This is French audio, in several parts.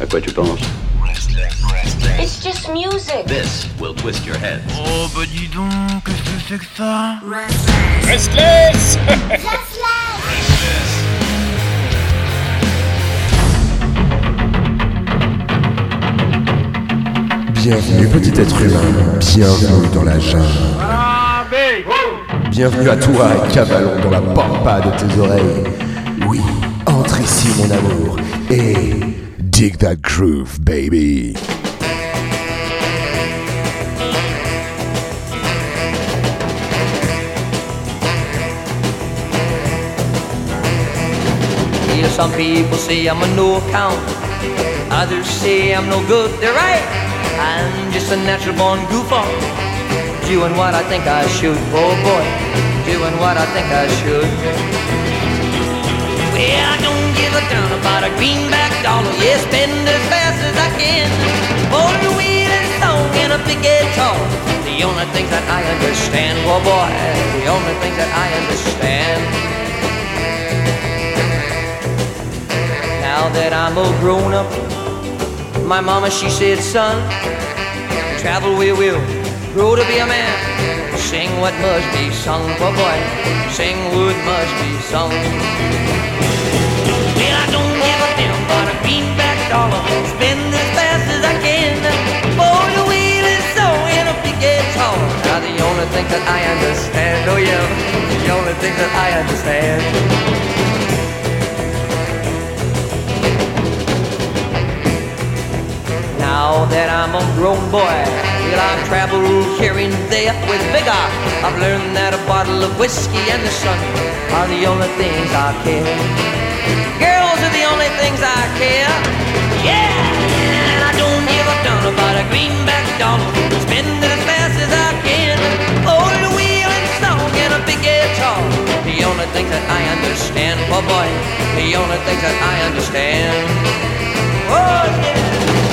À quoi tu penses It's just music. This will twist your head. Oh, bah dis donc, qu'est-ce que c'est que ça Restless Bienvenue petit être humain, bienvenue dans la jungle. Bienvenue à toi, cabalon dans la pampa de tes oreilles. Oui, entre ici mon amour dig that groove, baby. Yeah, some people say I'm a no account. Others say I'm no good. They're right. I'm just a natural born goofball. Doing what I think I should. Oh boy, doing what I think I should. Well, don't a about a greenback dollar. Yeah, spend as fast as I can. The wheel and song and a big guitar. The only things that I understand. Oh boy, the only things that I understand. Now that I'm all grown up, my mama she said, son, travel we will, grow to be a man. Sing what must be sung, for boy, sing what must be sung. Don't a greenback dollar, spend as fast as I can. For the wheel is so in a big guitar. Now the only thing that I understand, oh yeah, the only thing that I understand. Now that I'm a grown boy, well, I've traveled here and there with vigor. I've learned that a bottle of whiskey and the sun are the only things I care. Girls are the only things I care. Yeah, and I don't give a darn about a greenback dollar. Spend it as fast as I can. Oh, the wheel and song and a big guitar. The only things that I understand, oh boy, the only things that I understand. Oh, yeah.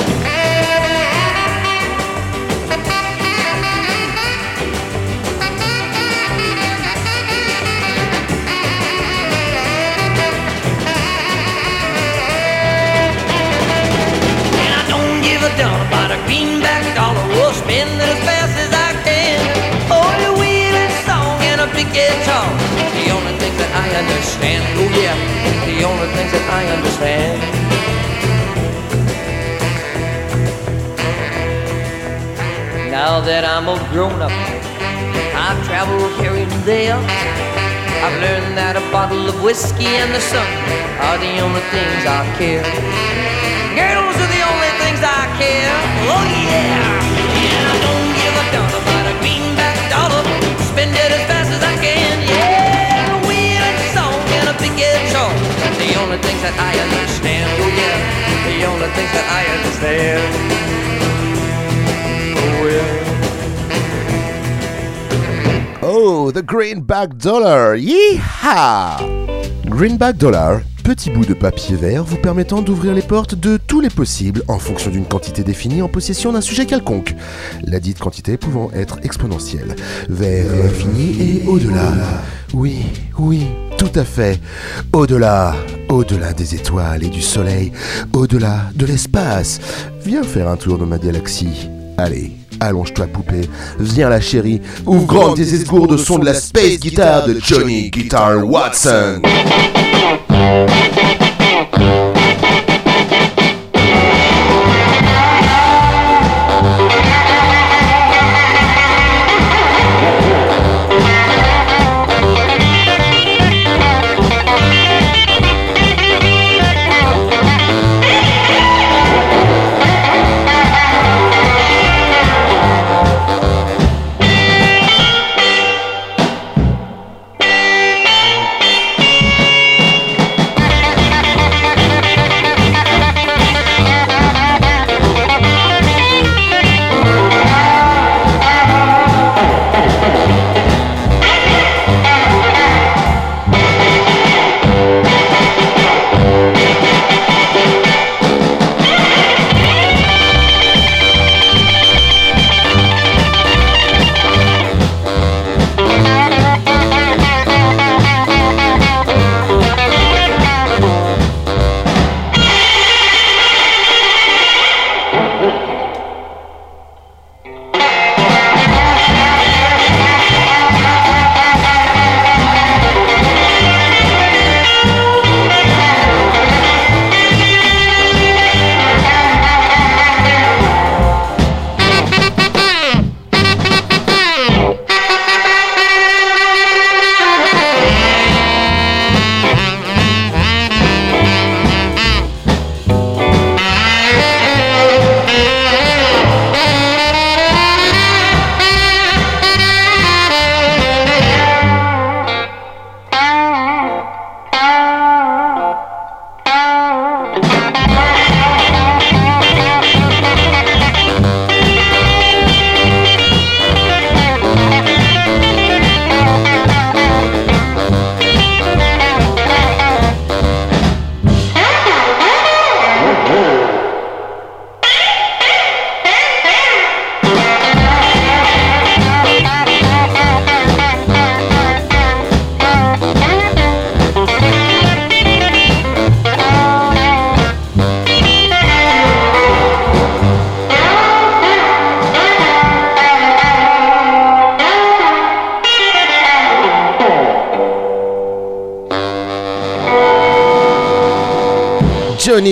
A greenback dollar. We'll spend it as fast as I can. Oh, the wheel and song and a big guitar. The only things that I understand. Oh yeah, the only things that I understand. Now that I'm a grown up, I've traveled here and there. I've learned that a bottle of whiskey and the sun are the only things I care. Girls are the care. Oh yeah. Yeah, I don't give a darn about a greenback dollar. Spend it as fast as I can. Yeah, a wheel song and a big guitar. The only things that I understand. Oh yeah. The only things that I understand. Oh yeah. Oh, the Greenback Dollar! Yeehaw! Greenback Dollar, petit bout de papier vert vous permettant d'ouvrir les portes de tous les possibles en fonction d'une quantité définie en possession d'un sujet quelconque. La dite quantité pouvant être exponentielle, vers l'infini et au-delà. Oui, oui, tout à fait. Au-delà, au-delà des étoiles et du soleil, au-delà de l'espace. Viens faire un tour dans ma galaxie. Allez, allonge-toi poupée, viens la chérie, ouvre grand tes esgourdes au son de la space guitar de Johnny Guitar Watson. Thank.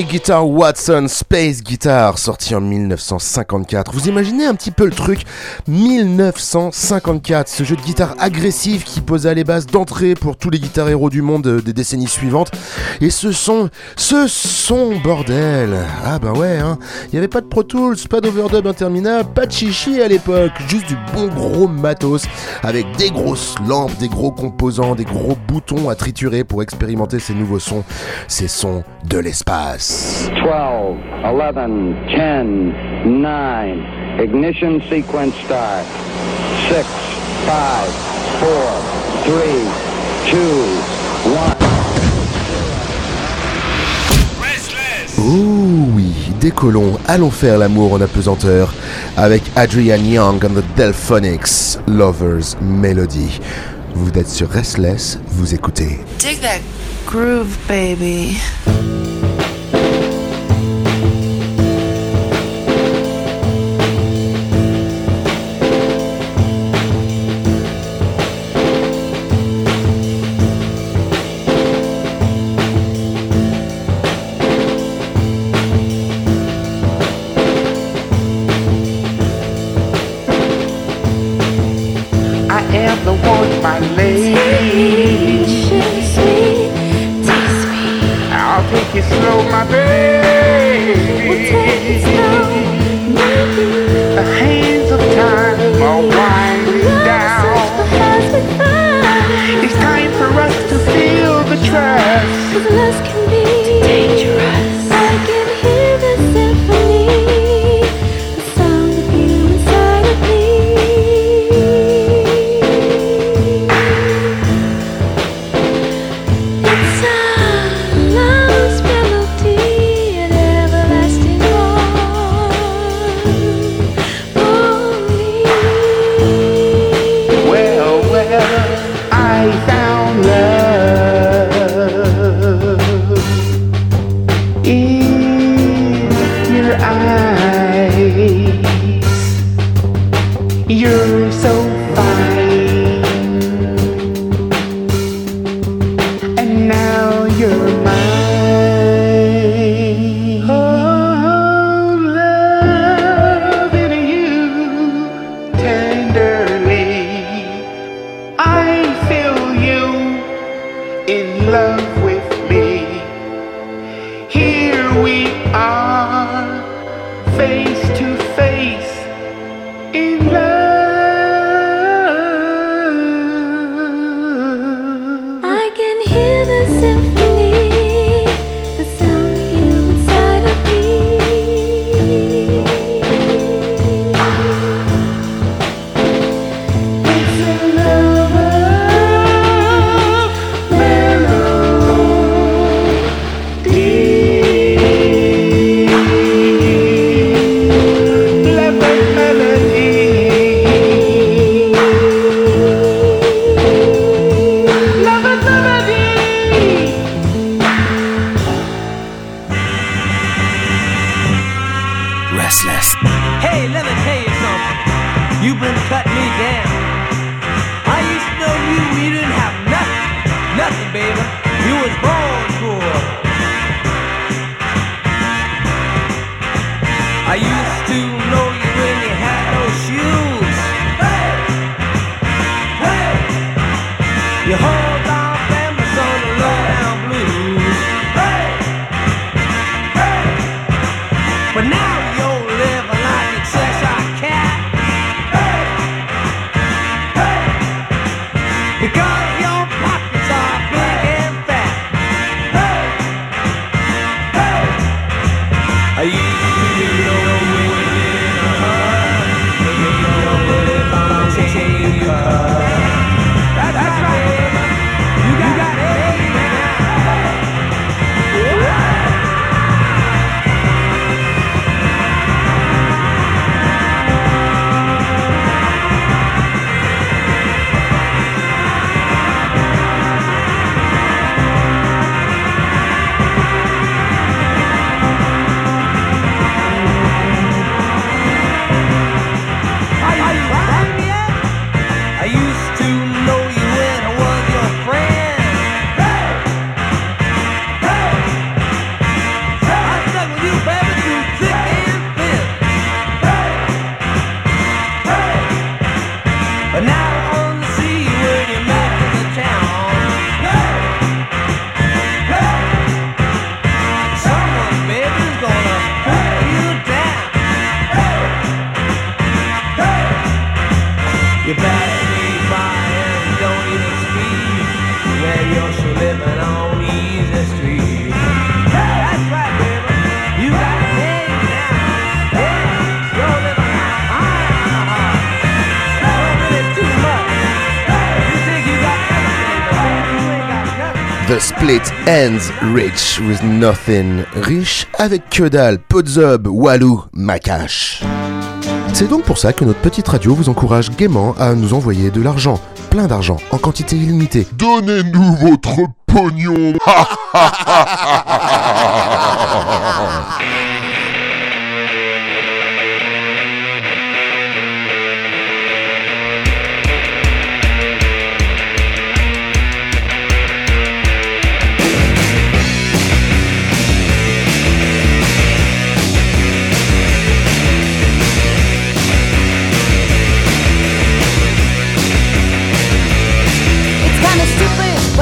Guitar Watson Space Guitar, sorti en 1954. Vous imaginez un petit peu le truc? 1954, ce jeu de guitare agressif qui posait les bases d'entrée pour tous les guitares héros du monde euh, des décennies suivantes. Et ce son, ce son, bordel Ah bah ouais, hein Il n'y avait pas de Pro Tools, pas d'overdub interminable, pas de chichi à l'époque, juste du bon gros matos, avec des grosses lampes, des gros composants, des gros boutons à triturer pour expérimenter ces nouveaux sons, ces sons de l'espace. 12, 11, 10, 9, ignition sequence start. 6, 5, 4, 3, 2, 1. Oh oui, décollons, allons faire l'amour en apesanteur avec Adrian Young and the Delphonics, Lovers Melody. Vous êtes sur Restless, vous écoutez. Dig that groove, baby. And now C'est donc pour ça que notre petite radio vous encourage gaiement à nous envoyer de l'argent, plein d'argent, en quantité illimitée. Donnez-nous votre pognon.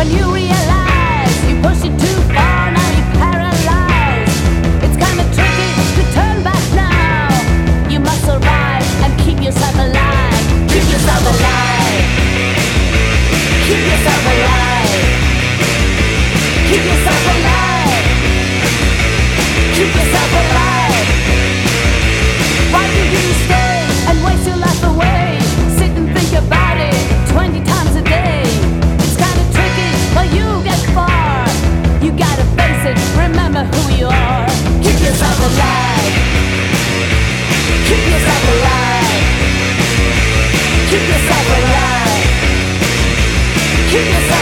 when you Keep yourself alive. Keep yourself alive. Keep yourself. alive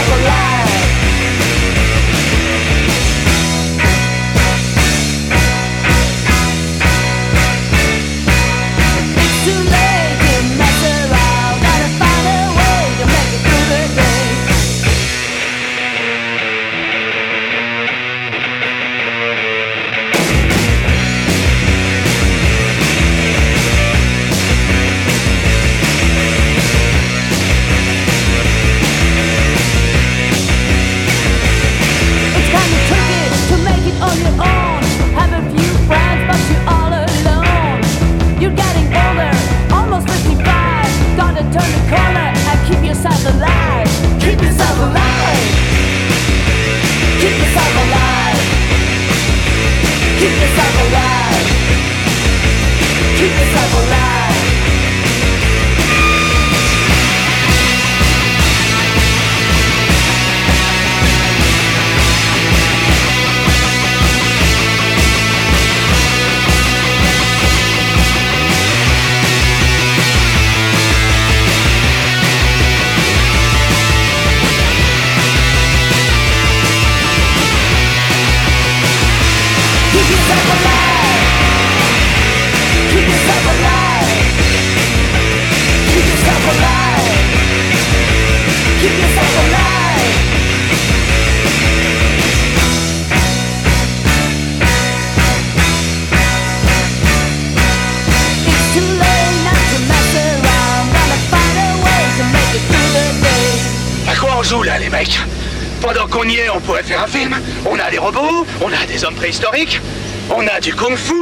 on a du kung-fu.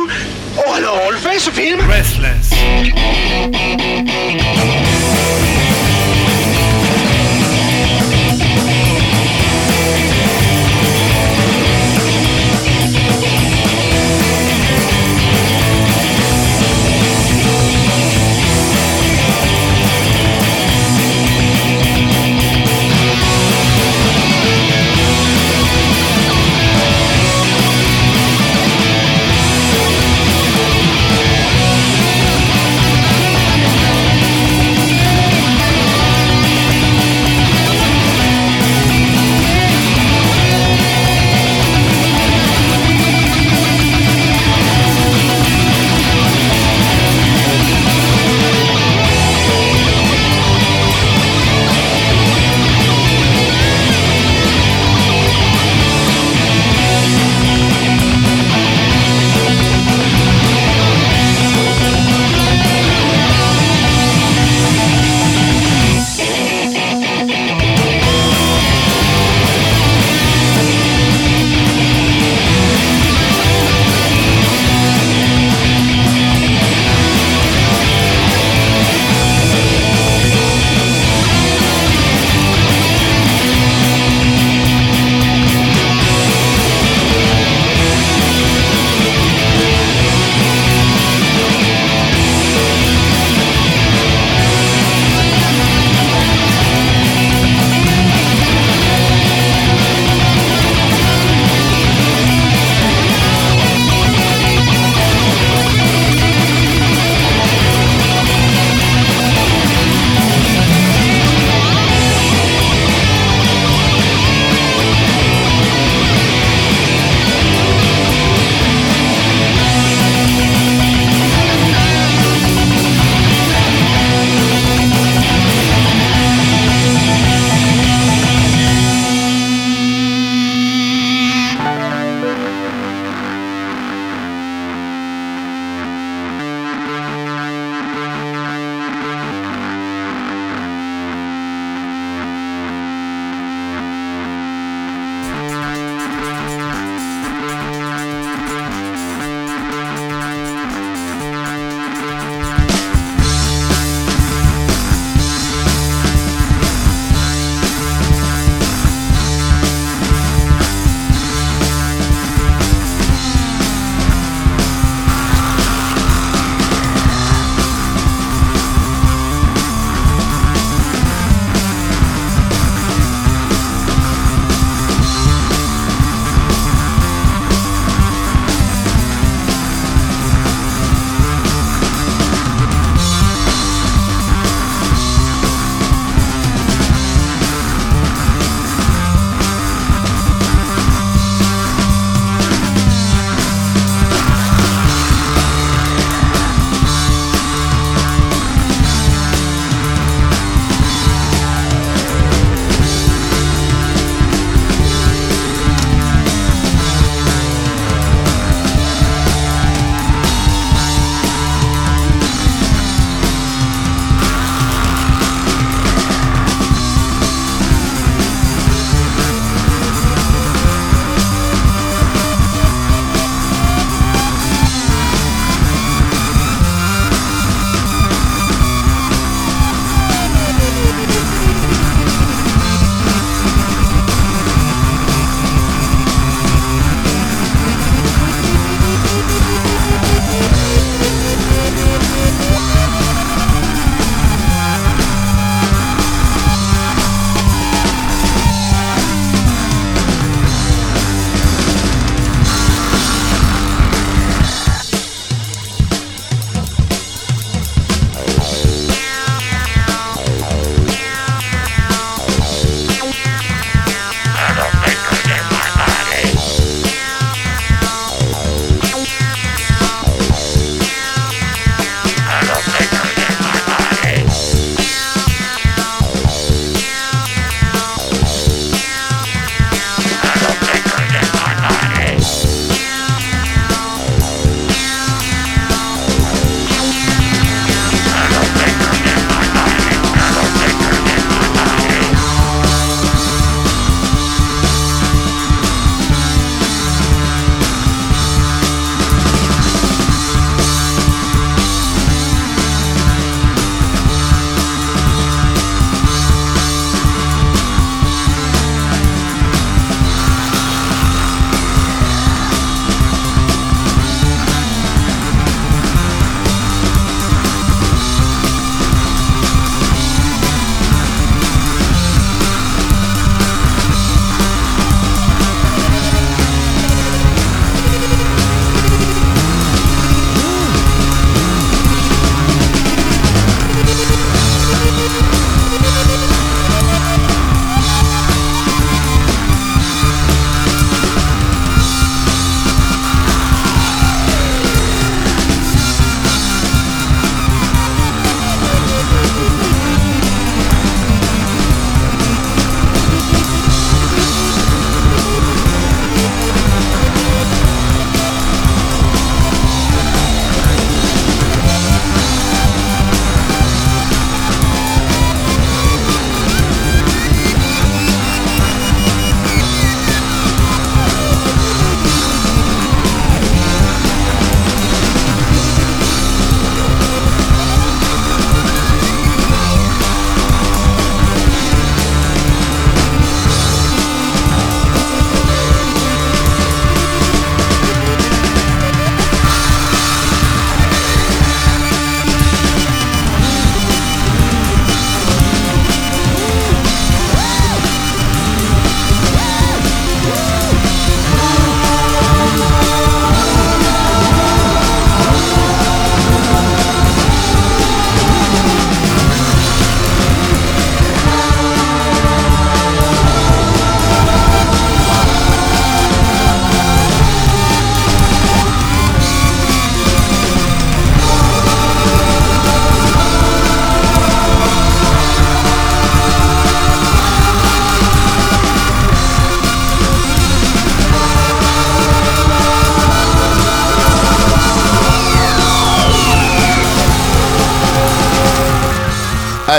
Oh alors on le fait ce film? Restless.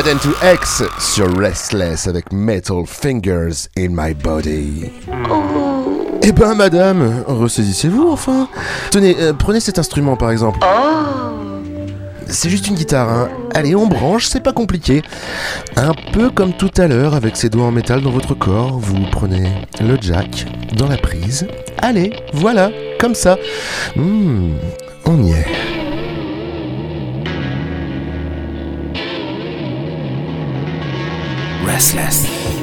And to X sur Restless avec Metal Fingers in My Body. Eh ben madame, ressaisissez-vous enfin. Tenez, euh, prenez cet instrument par exemple. C'est juste une guitare, hein. Allez, on branche, c'est pas compliqué. Un peu comme tout à l'heure avec ces doigts en métal dans votre corps, vous prenez le jack dans la prise. Allez, voilà, comme ça. Hmm, on y est. Restless.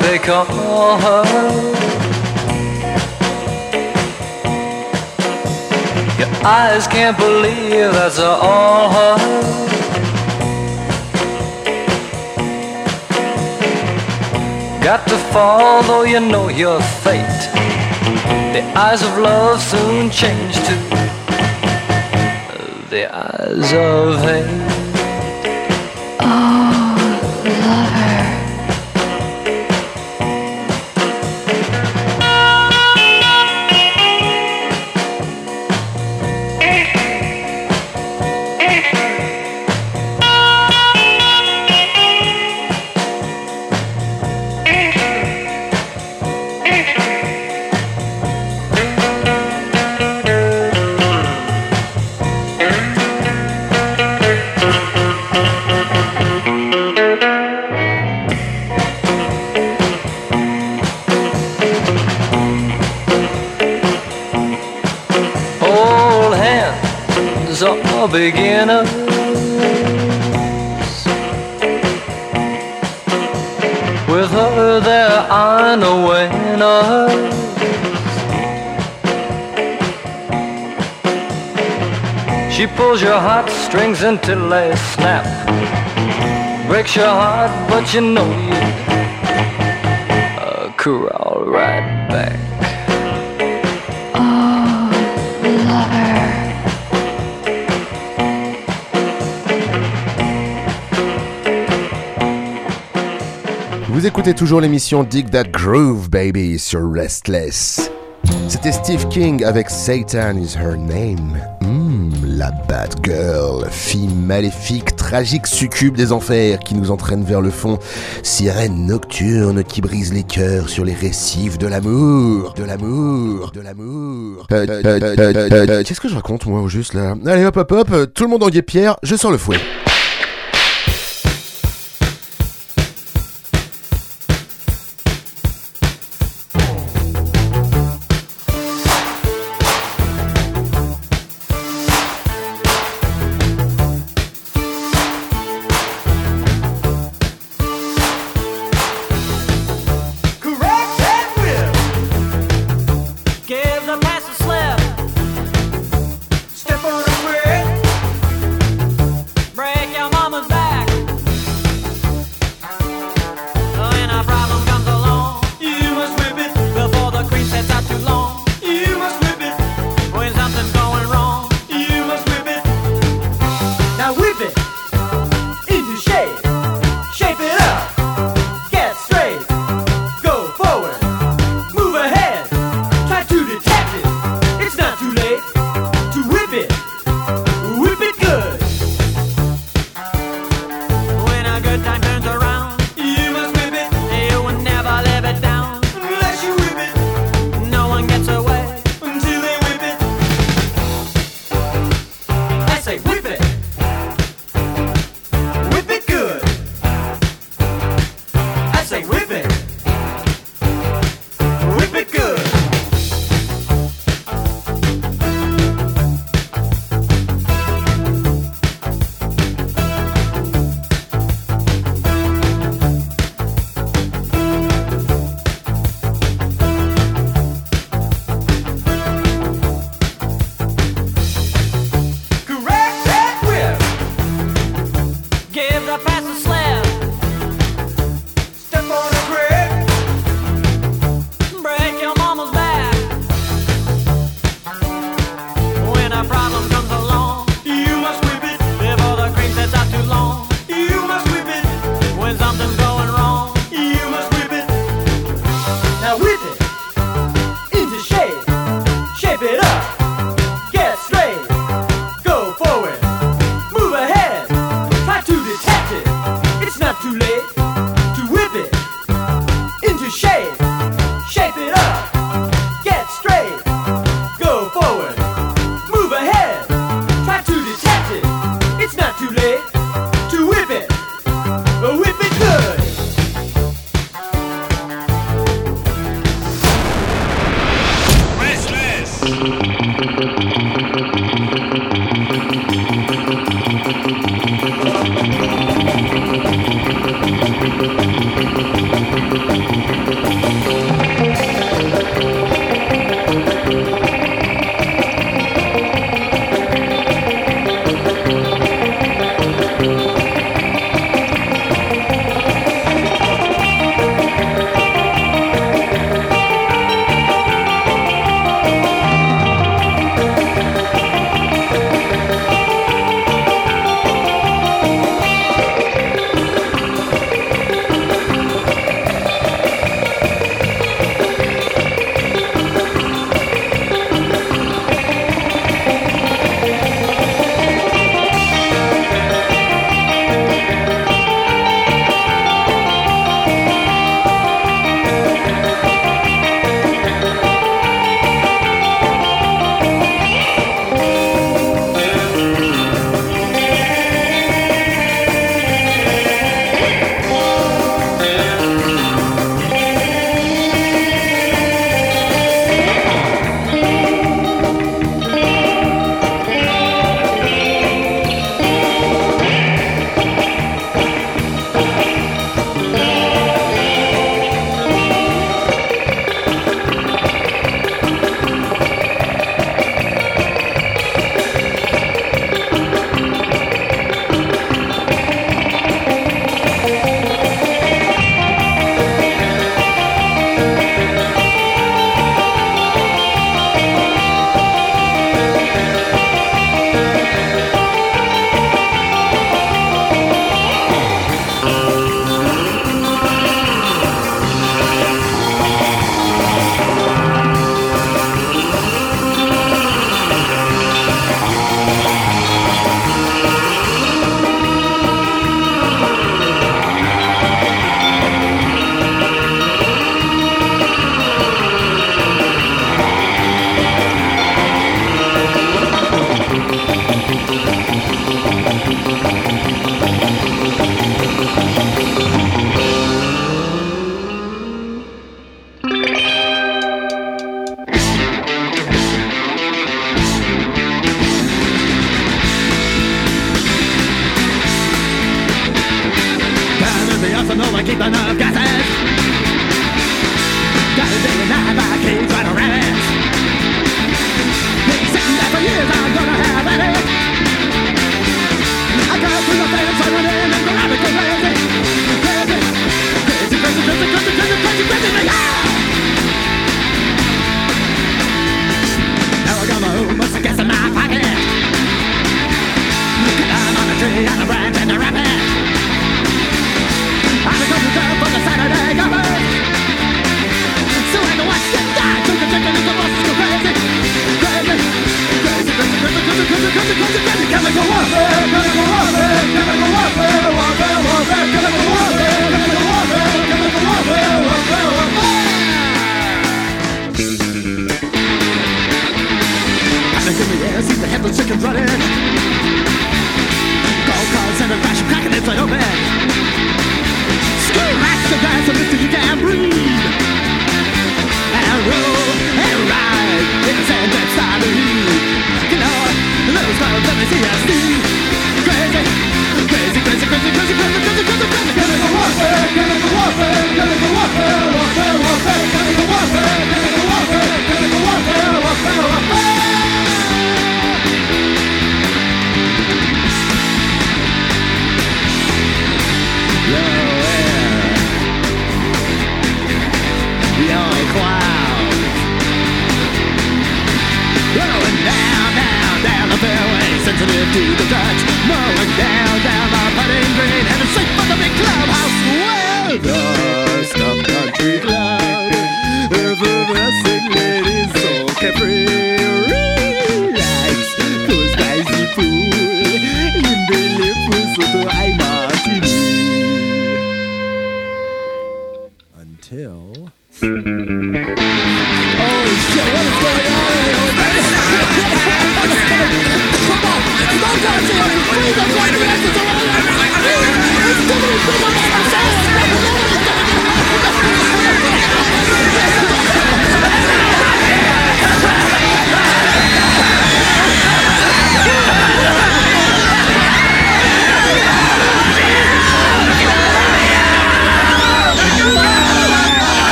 They call her. Your eyes can't believe that's all her. Got to fall, though you know your fate. The eyes of love soon change to the eyes of hate. the strings until they snap. Breaks your heart, but you know you uh, corral right back. Oh, lover. Vous écoutez toujours l'émission Dig That Groove Baby sur Restless. C'était Steve King avec Satan is Her Name. Bad Girl, fille maléfique, tragique succube des enfers qui nous entraîne vers le fond, sirène nocturne qui brise les cœurs sur les récifs de l'amour, de l'amour, de l'amour. Euh, euh, euh, qu'est-ce que je raconte moi au juste là? Allez hop hop hop, tout le monde en guépière, je sors le fouet.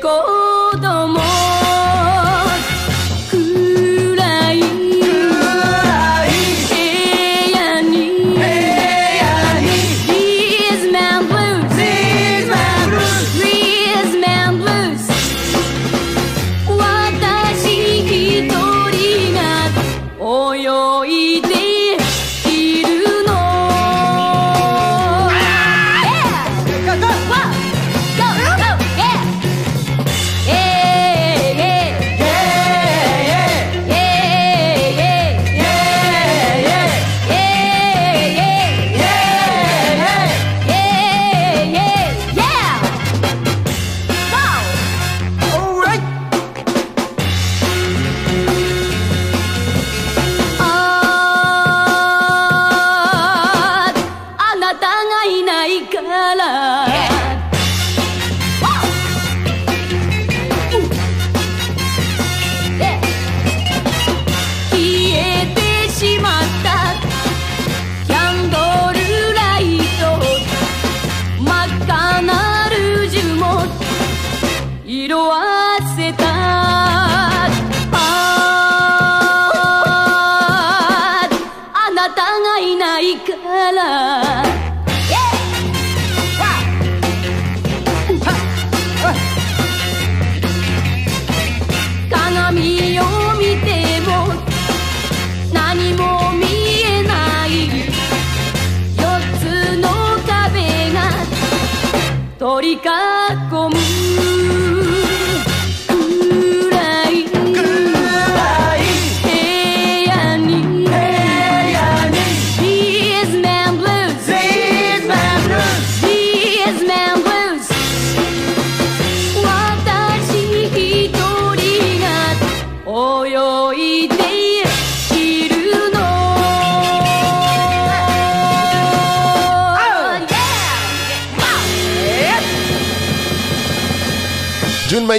con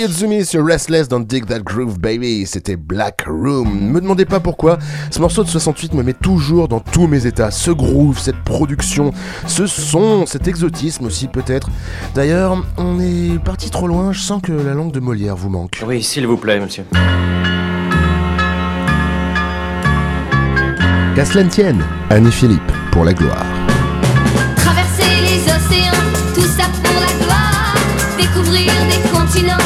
Mayuzumi sur Restless dans Dig That Groove Baby, c'était Black Room. Me demandez pas pourquoi, ce morceau de 68 me met toujours dans tous mes états. Ce groove, cette production, ce son, cet exotisme aussi peut-être. D'ailleurs, on est parti trop loin, je sens que la langue de Molière vous manque. Oui, s'il vous plaît, monsieur. Qu'à cela ne tienne, Annie Philippe, pour la gloire. Traverser les océans, tout ça pour la gloire. Découvrir des continents,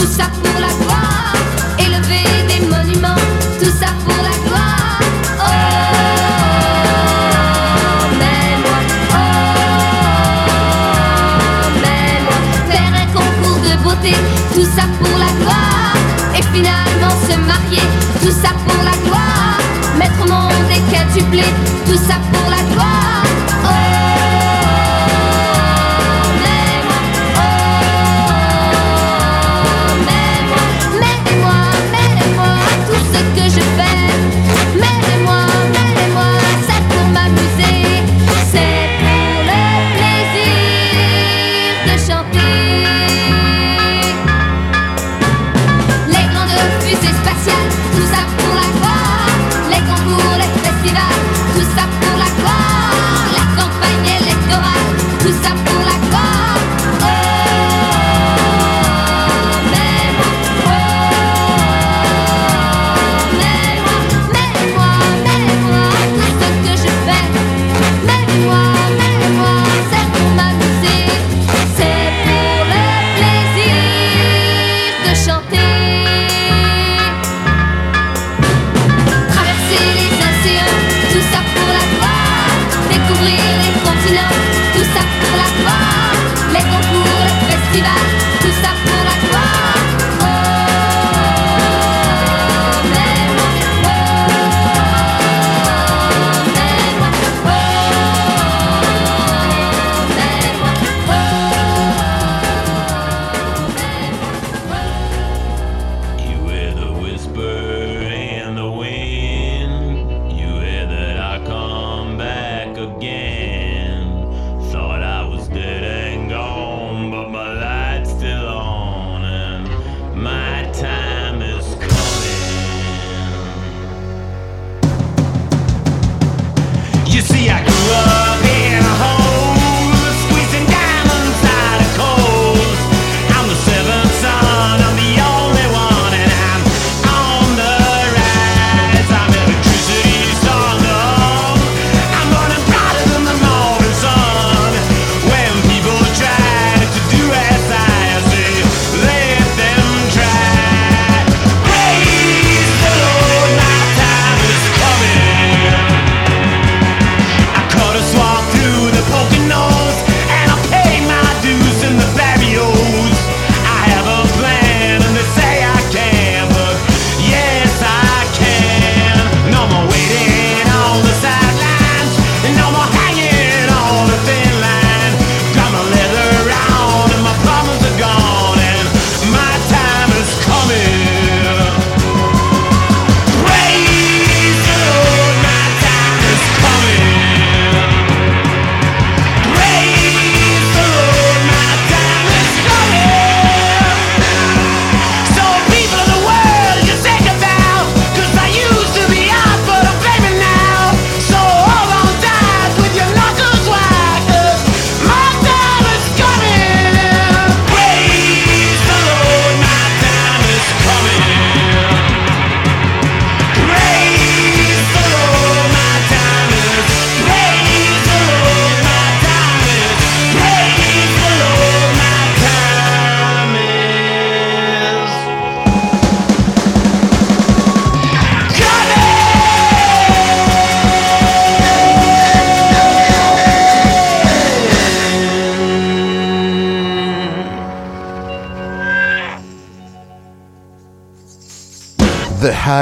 tout ça pour la gloire. Élever des monuments, tout ça pour la gloire. Oh, mets-moi, oh, mets-moi. Faire un concours de beauté, tout ça pour la gloire. Et finalement se marier, tout ça pour la gloire. Mettre au monde des quintuplés, tout ça pour la gloire.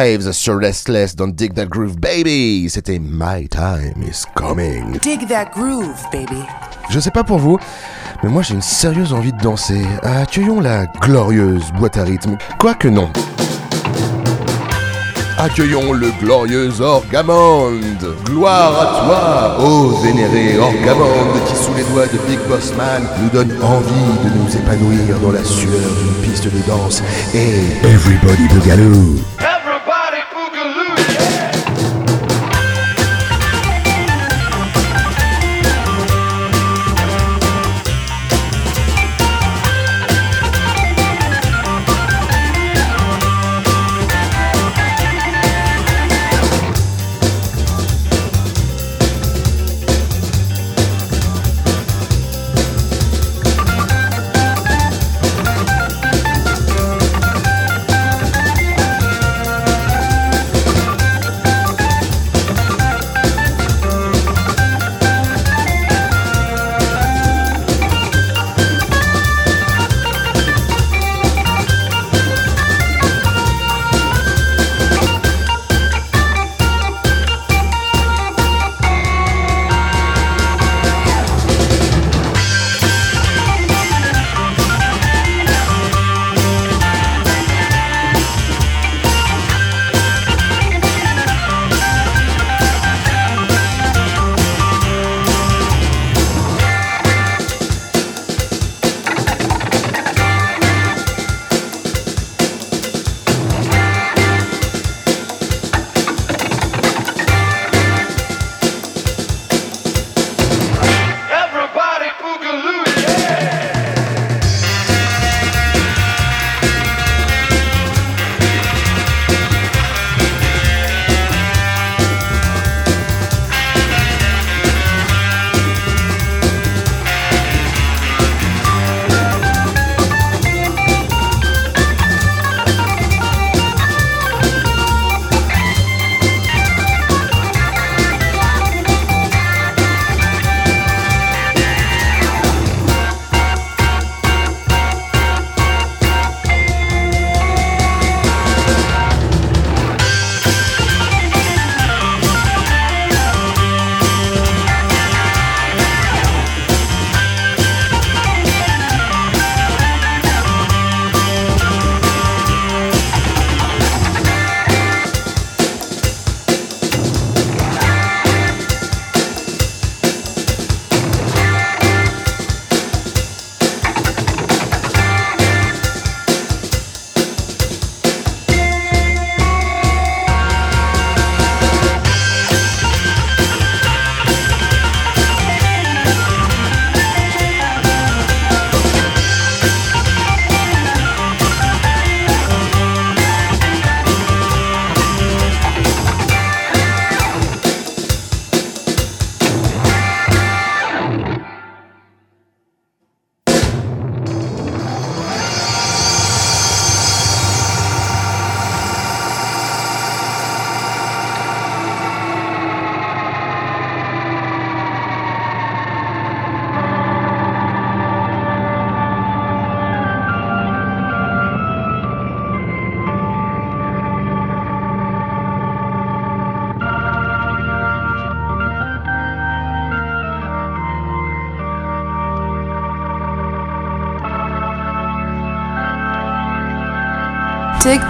Hives sur Restless dans Dig That Groove Baby. C'était My Time is Coming. Dig that groove, baby. Je sais pas pour vous, mais moi j'ai une sérieuse envie de danser. Accueillons la glorieuse boîte à rythme. Quoique non. Accueillons le glorieux Orgamonde. Gloire à toi, ô vénéré Orgamonde, qui sous les doigts de Big Boss Man nous donne envie de nous épanouir dans la sueur d'une piste de danse. Et Everybody Boogaloo.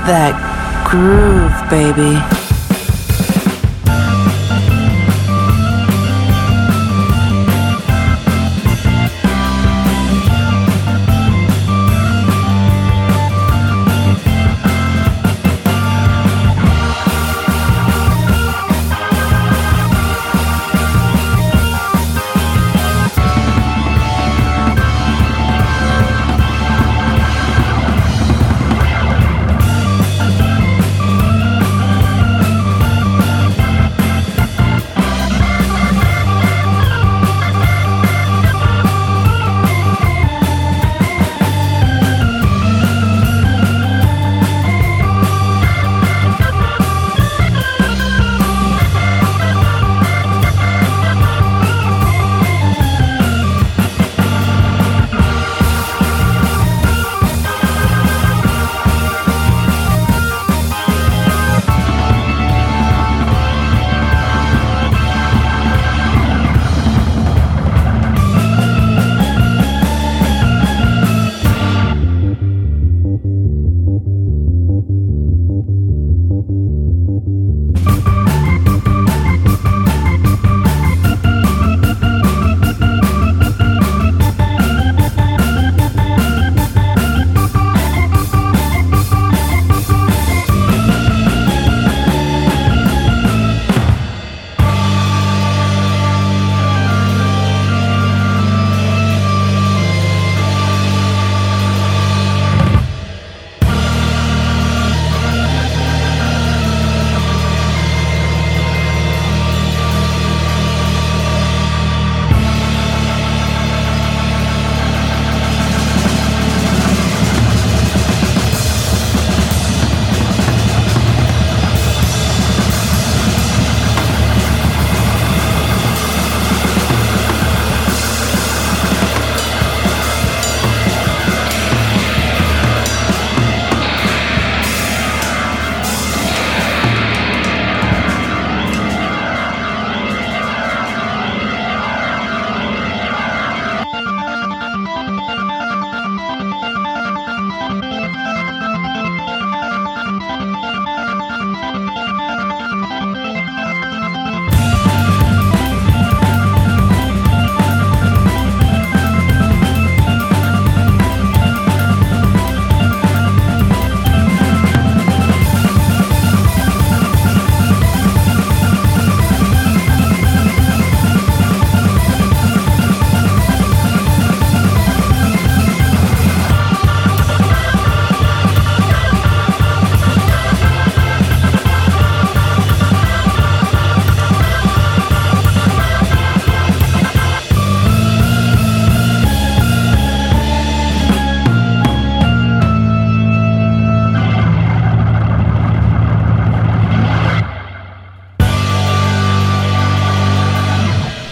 That groove, baby.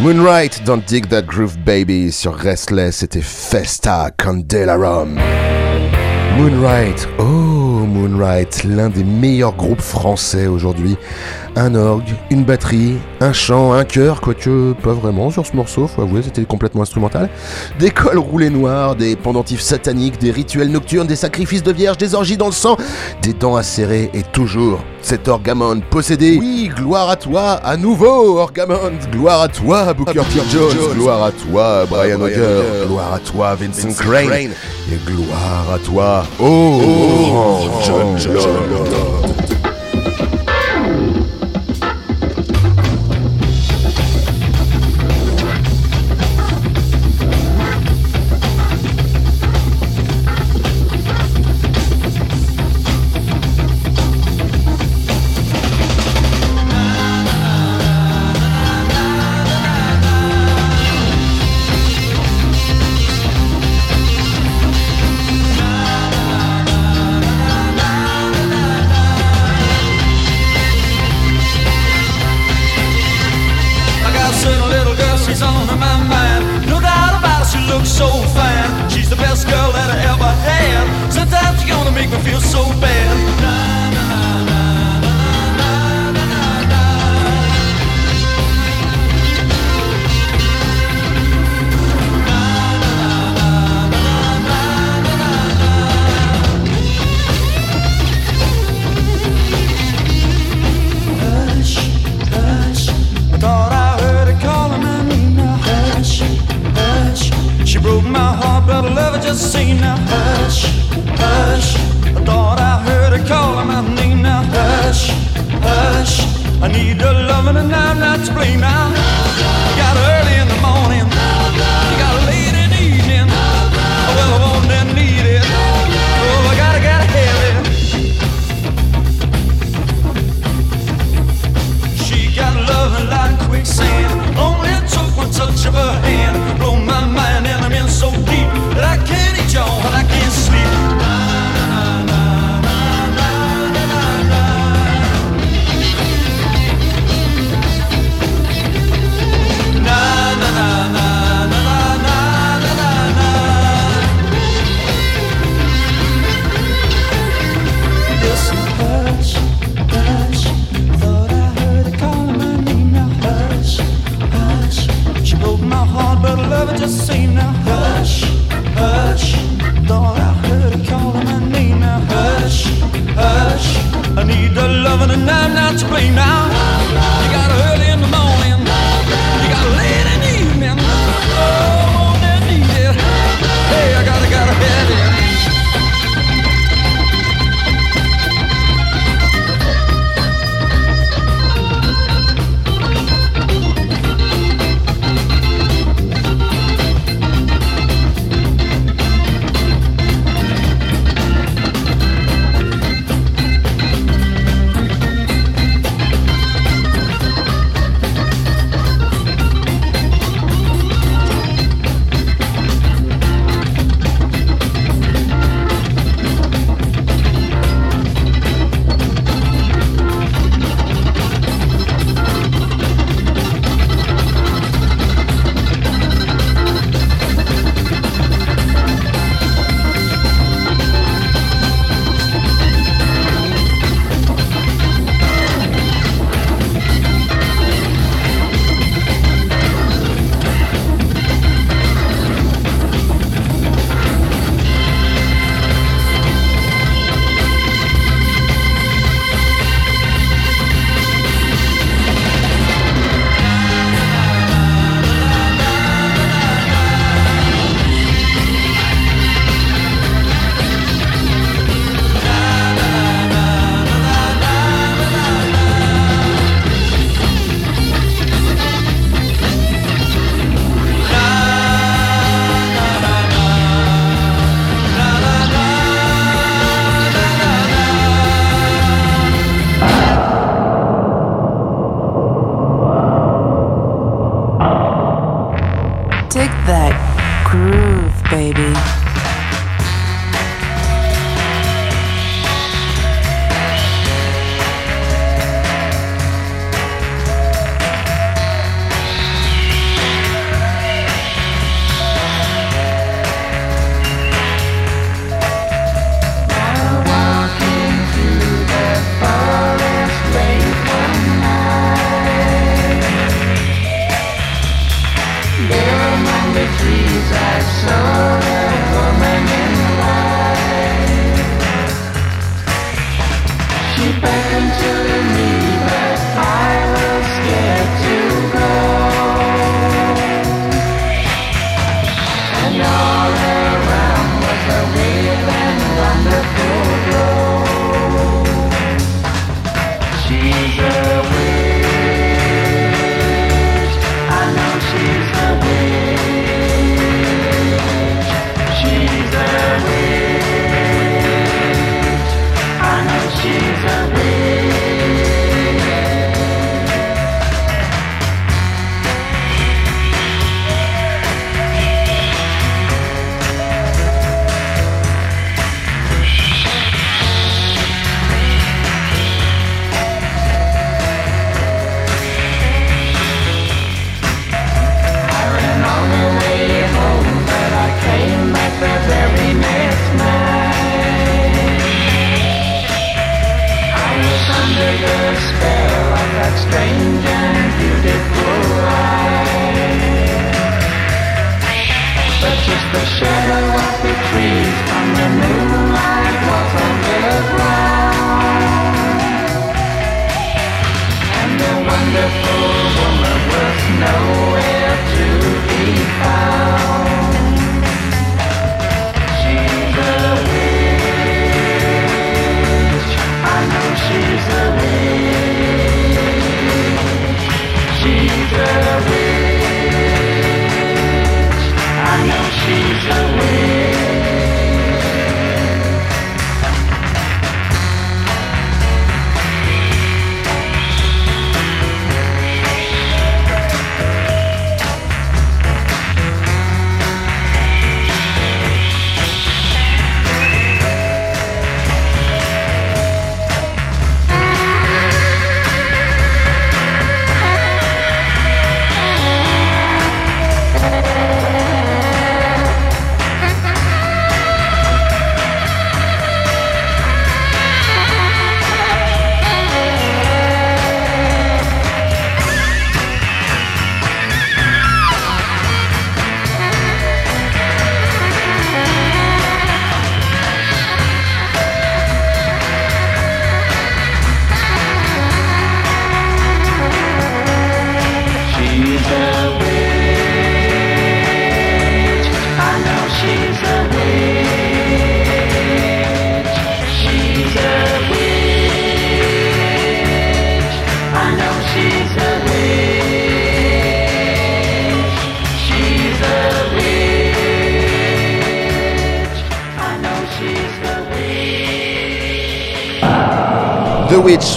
Moonlight, Don't Dig That Groove Baby sur Restless, c'était Festa Candelarum. Moonlight, oh Moonlight, l'un des meilleurs groupes français aujourd'hui. Un orgue, une batterie, un chant, un chœur, quoique pas vraiment sur ce morceau, faut avouer, c'était complètement instrumental. Des cols roulés noirs, des pendentifs sataniques, des rituels nocturnes, des sacrifices de vierges, des orgies dans le sang, des dents acérées et toujours cet orgamon possédé. Oui, gloire à toi, à nouveau Orgamon, gloire à toi Booker T. Jones, gloire à toi Brian Auger, gloire à toi Vincent Crane, et gloire à toi, oh, John. I make me feel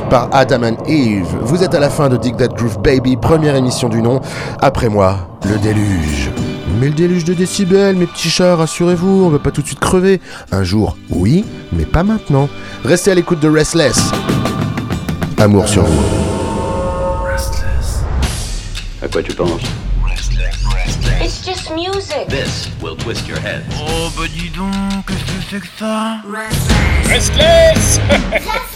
par Adam and Eve. Vous êtes à la fin de Dig That Groove Baby, première émission du nom. Après moi, le déluge. Mais le déluge de décibels, mes petits chats, rassurez-vous, on va pas tout de suite crever. Un jour, oui, mais pas maintenant. Restez à l'écoute de Restless. Amour sur vous. À quoi tu penses? It's just music. This will twist your head. Oh, bah dis donc, qu'est-ce que c'est que ça? Restless Restless!